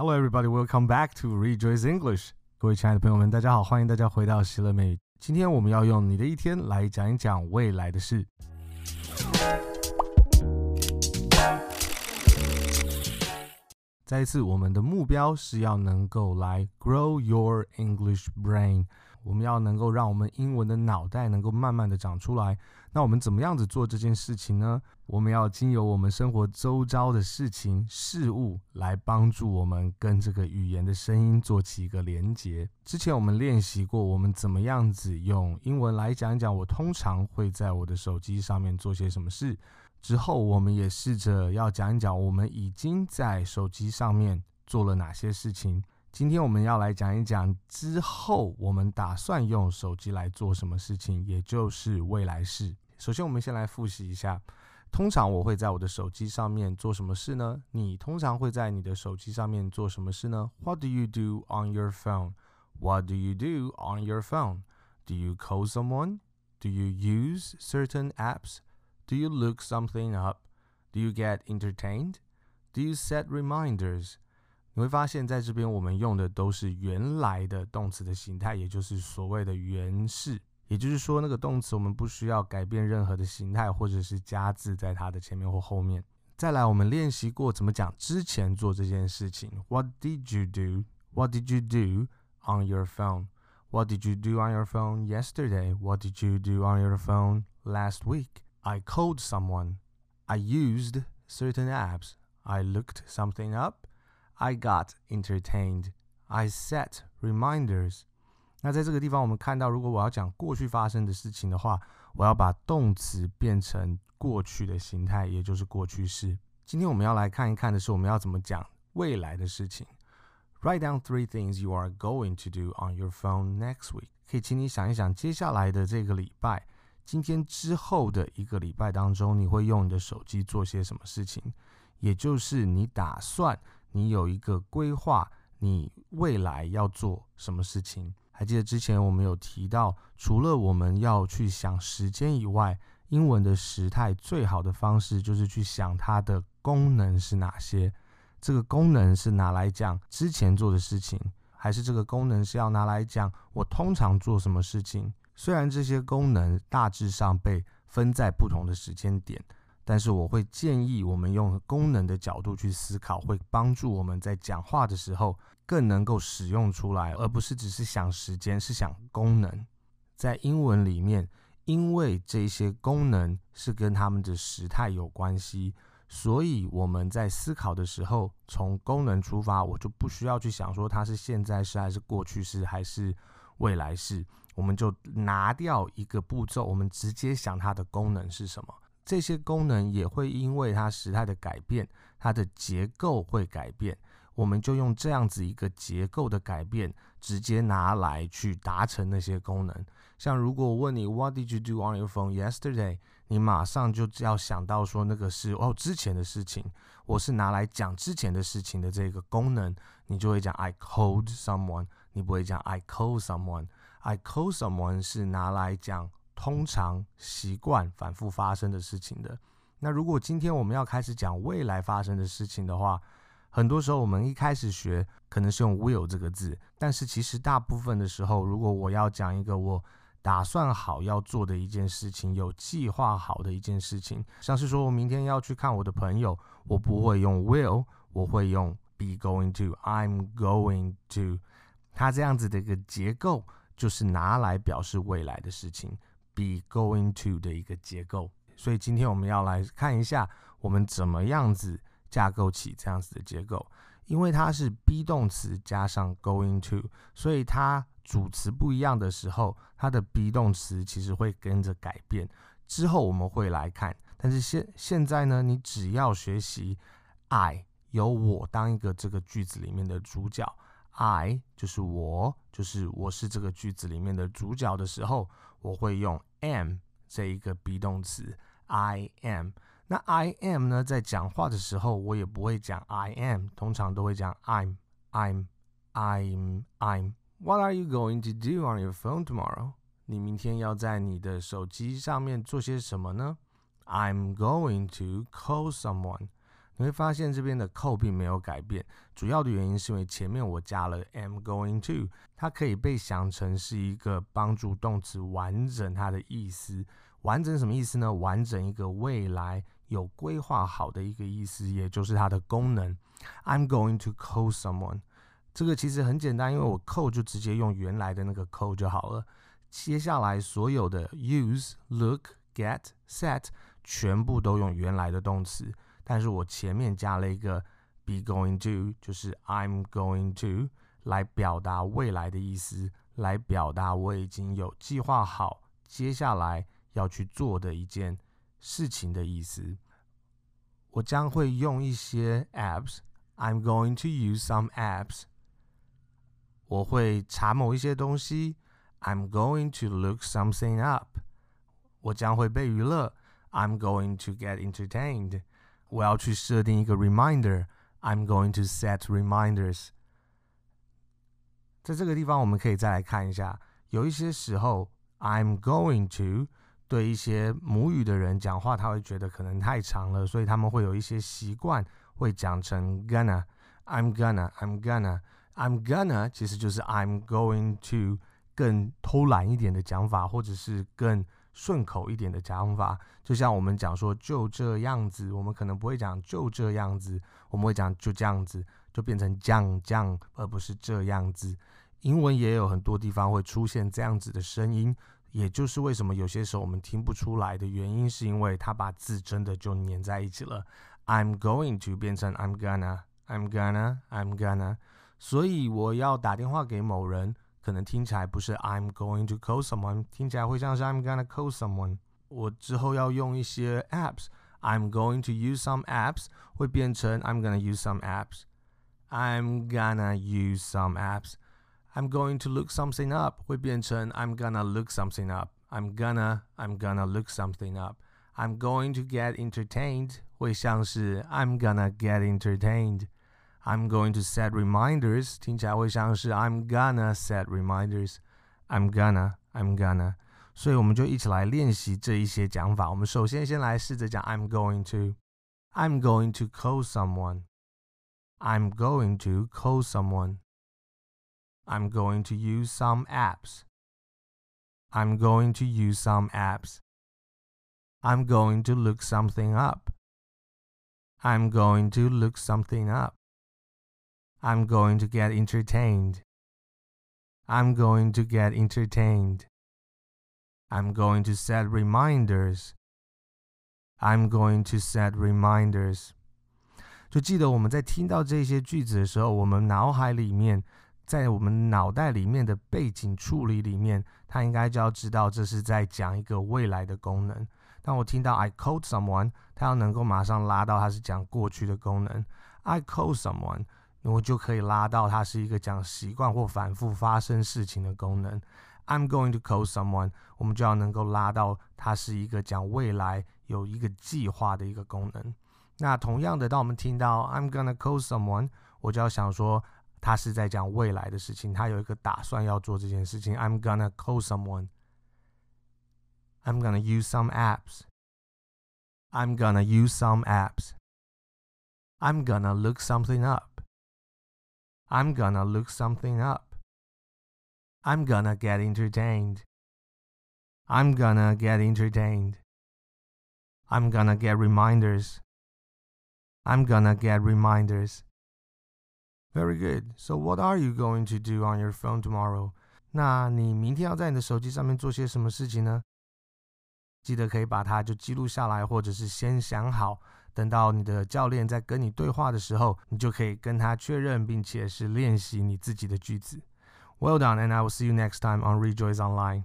Hello, everybody. Welcome back to Rejoice English. 各位亲爱的朋友们，大家好，欢迎大家回到喜乐美。今天我们要用你的一天来讲一讲未来的事。再一次，我们的目标是要能够来 grow your English brain。我们要能够让我们英文的脑袋能够慢慢的长出来。那我们怎么样子做这件事情呢？我们要经由我们生活周遭的事情、事物来帮助我们跟这个语言的声音做起一个连接。之前我们练习过，我们怎么样子用英文来讲一讲我通常会在我的手机上面做些什么事。之后，我们也试着要讲一讲我们已经在手机上面做了哪些事情。今天我们要来讲一讲之后我们打算用手机来做什么事情，也就是未来式。首先，我们先来复习一下，通常我会在我的手机上面做什么事呢？你通常会在你的手机上面做什么事呢？What do you do on your phone? What do you do on your phone? Do you call someone? Do you use certain apps? Do you look something up? Do you get entertained? Do you set reminders? 你会发现在这边我们用的都是原来的动词的形态，也就是所谓的原式。也就是说，那个动词我们不需要改变任何的形态，或者是加字在它的前面或后面。再来，我们练习过怎么讲之前做这件事情。What did you do? What did you do on your phone? What did you do on your phone yesterday? What did you do on your phone last week? I called someone. I used certain apps. I looked something up. I got entertained. I set reminders. 那在这个地方，我们看到，如果我要讲过去发生的事情的话，我要把动词变成过去的形态，也就是过去式。今天我们要来看一看的是，我们要怎么讲未来的事情。Write down three things you are going to do on your phone next week. 可以请你想一想，接下来的这个礼拜，今天之后的一个礼拜当中，你会用你的手机做些什么事情？也就是你打算。你有一个规划，你未来要做什么事情？还记得之前我们有提到，除了我们要去想时间以外，英文的时态最好的方式就是去想它的功能是哪些。这个功能是拿来讲之前做的事情，还是这个功能是要拿来讲我通常做什么事情？虽然这些功能大致上被分在不同的时间点。但是我会建议我们用功能的角度去思考，会帮助我们在讲话的时候更能够使用出来，而不是只是想时间，是想功能。在英文里面，因为这些功能是跟他们的时态有关系，所以我们在思考的时候，从功能出发，我就不需要去想说它是现在式还是过去式还是未来式，我们就拿掉一个步骤，我们直接想它的功能是什么。这些功能也会因为它时态的改变，它的结构会改变。我们就用这样子一个结构的改变，直接拿来去达成那些功能。像如果我问你 What did you do on your phone yesterday？你马上就要想到说那个是哦之前的事情，我是拿来讲之前的事情的这个功能，你就会讲 I called someone，你不会讲 I call someone。I call someone 是拿来讲。通常习惯反复发生的事情的。那如果今天我们要开始讲未来发生的事情的话，很多时候我们一开始学可能是用 will 这个字，但是其实大部分的时候，如果我要讲一个我打算好要做的一件事情，有计划好的一件事情，像是说我明天要去看我的朋友，我不会用 will，我会用 be going to，I'm going to。它这样子的一个结构，就是拿来表示未来的事情。Be going to 的一个结构，所以今天我们要来看一下我们怎么样子架构起这样子的结构。因为它是 be 动词加上 going to，所以它主词不一样的时候，它的 be 动词其实会跟着改变。之后我们会来看，但是现现在呢，你只要学习 I 由我当一个这个句子里面的主角。I 就是我，就是我是这个句子里面的主角的时候，我会用 am 这一个 be 动词。I am。那 I am 呢，在讲话的时候，我也不会讲 I am，通常都会讲 I'm, I'm, I'm, I'm。What are you going to do on your phone tomorrow？你明天要在你的手机上面做些什么呢？I'm going to call someone。 你会发现这边的扣并没有改变，主要的原因是因为前面我加了 am going to，它可以被想成是一个帮助动词完整它的意思。完整什么意思呢？完整一个未来有规划好的一个意思，也就是它的功能。I'm going to call someone。这个其实很简单，因为我 call 就直接用原来的那个 call 就好了。接下来所有的 use、look、get、set 全部都用原来的动词，但是我前面加了一个 be going to，就是 I'm going to 来表达未来的意思，来表达我已经有计划好接下来要去做的一件事情的意思。我将会用一些 apps，I'm going to use some apps。我会查某一些东西，I'm going to look something up。我将会被娱乐，I'm going to get entertained。 我要去设定一个 reminder，I'm going to set reminders。在这个地方，我们可以再来看一下，有一些时候，I'm going to 对一些母语的人讲话，他会觉得可能太长了，所以他们会有一些习惯，会讲成 gonna，I'm gonna，I'm gonna。I'm gonna 其实就是 I'm going to 更偷懒一点的讲法，或者是更 顺口一点的讲法。就像我们讲说就这样子，我们可能不会讲就这样子，我们会讲就这样子，就变成这样这样，而不是这样子。英文也有很多地方会出现这样子的声音，也就是为什么有些时候我们听不出来的原因，是因为它把字真的就粘在一起了。I'm going to 变成 I'm gonna，I'm gonna，I'm gonna。所以我要打电话给某人，可能听起来不是 I'm going to call someone，听起来会像是 I'm gonna call someone。我之后要用一些 apps，I'm going to use some apps，会变成 I'm gonna use some apps。I'm gonna use some apps。I'm going to look something up，会变成 I'm gonna look something up。I'm gonna I'm gonna look something up。I'm going to get entertained，会像是 I'm gonna get entertained。 I'm going to set reminders，听起来会像是 I'm gonna set reminders。I'm gonna, I'm gonna。所以我们就一起来练习这一些讲法。我们首先先来试着讲 I'm going to。I'm going to call someone。I'm going to call someone。I'm going to use some apps。I'm going to use some apps。I'm going to look something up。I'm going to look something up。 I'm going to get entertained. I'm going to get entertained. I'm going to set reminders. I'm going to set reminders. 就记得我们在听到这些句子的时候，我们脑海里面，在我们脑袋里面的背景处理里面，它应该就要知道这是在讲一个未来的功能。当我听到 I called someone，它要能够马上拉到它是讲过去的功能。I called someone。 我就可以拉到它是一个讲习惯或反复发生事情的功能。I'm going to call someone，我们就要能够拉到它是一个讲未来有一个计划的一个功能。那同样的，当我们听到 I'm gonna call someone，我就要想说它是在讲未来的事情，它有一个打算要做这件事情。I'm gonna call someone。I'm gonna use some apps。I'm gonna use some apps。I'm gonna look something up。 I'm gonna look something up. I'm gonna get entertained. I'm gonna get entertained. I'm gonna get reminders. I'm gonna get reminders. Very good. So what are you going to do on your phone tomorrow? 那你明天要在你的手机上面做些什么事情呢？记得可以把它就记录下来，或者是先想好。 等到你的教练在跟你对话的时候，你就可以跟他确认，并且是练习你自己的句子。Well done, and I will see you next time on Rejoice Online.